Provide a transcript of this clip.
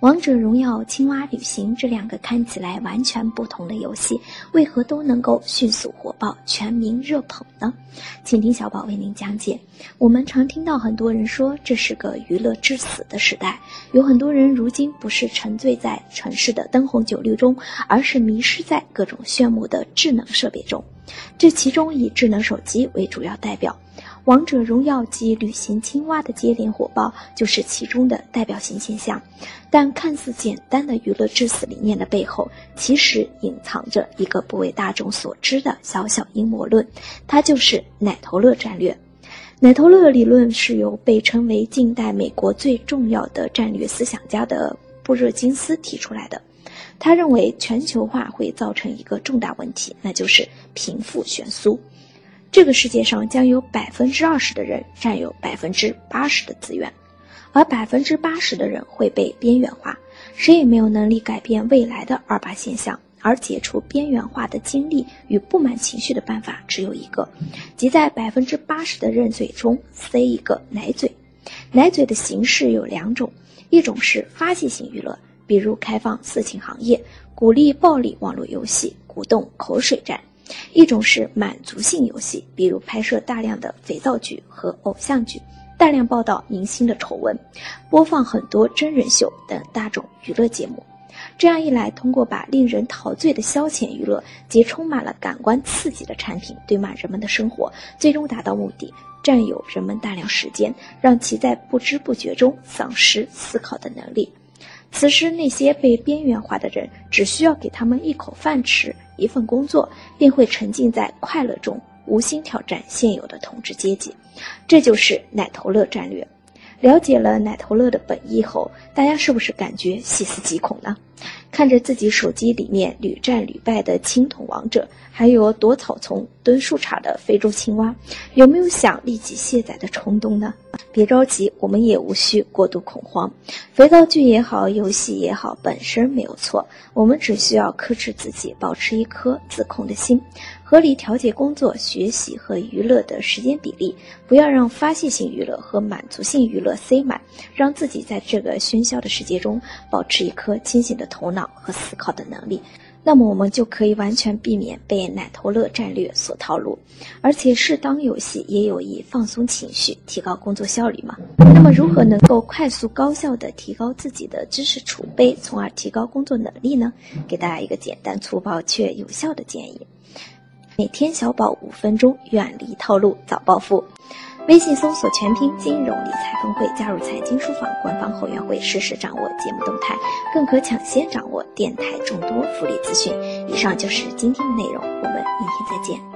王者荣耀、青蛙旅行这两个看起来完全不同的游戏，为何都能够迅速火爆、全民热捧呢？请听小宝为您讲解。我们常听到很多人说这是个娱乐至死的时代，有很多人如今不是沉醉在城市的灯红酒绿中，而是迷失在各种炫目的智能设备中。这其中以智能手机为主要代表。王者荣耀及旅行青蛙的接连火爆就是其中的代表性现象，但看似简单的娱乐致死理念的背后，其实隐藏着一个不为大众所知的小小阴谋论，它就是奶头乐战略。奶头乐理论是由被称为近代美国最重要的战略思想家的布热津斯提出来的。他认为全球化会造成一个重大问题，那就是贫富悬殊。这个世界上将有百分之二十的人占有百分之八十的资源，而百分之八十的人会被边缘化。谁也没有能力改变未来的二八现象，而解除边缘化的经历与不满情绪的办法只有一个，即在百分之八十的认罪中塞一个奶嘴。奶嘴的形式有两种，一种是发泄型娱乐，比如开放色情行业，鼓励暴力网络游戏，鼓动口水战。一种是满足性游戏，比如拍摄大量的肥皂剧和偶像剧，大量报道明星的丑闻，播放很多真人秀等大众娱乐节目。这样一来，通过把令人陶醉的消遣娱乐及充满了感官刺激的产品堆满人们的生活，最终达到目的：占有人们大量时间，让其在不知不觉中丧失思考的能力。此时，那些被边缘化的人只需要给他们一口饭吃。一份工作便会沉浸在快乐中，无心挑战现有的统治阶级，这就是奶头乐战略。了解了奶头乐的本意后，大家是不是感觉细思极恐呢？看着自己手机里面屡战屡败的青铜王者，还有躲草丛蹲树杈的非洲青蛙，有没有想立即卸载的冲动呢？别着急，我们也无需过度恐慌。肥皂剧也好，游戏也好，本身没有错，我们只需要克制自己，保持一颗自控的心，合理调节工作、学习和娱乐的时间比例，不要让发泄性娱乐和满足性娱乐塞满，让自己在这个喧嚣的世界中保持一颗清醒的。头脑和思考的能力，那么我们就可以完全避免被奶头乐战略所套路，而且适当游戏也有益放松情绪、提高工作效率嘛。那么如何能够快速高效的提高自己的知识储备，从而提高工作能力呢？给大家一个简单粗暴却有效的建议：每天小宝五分钟，远离套路，早暴富。微信搜索全拼金融理财峰会，加入财经书房官方后援会，实时掌握节目动态，更可抢先掌握电台众多福利资讯。以上就是今天的内容，我们明天再见。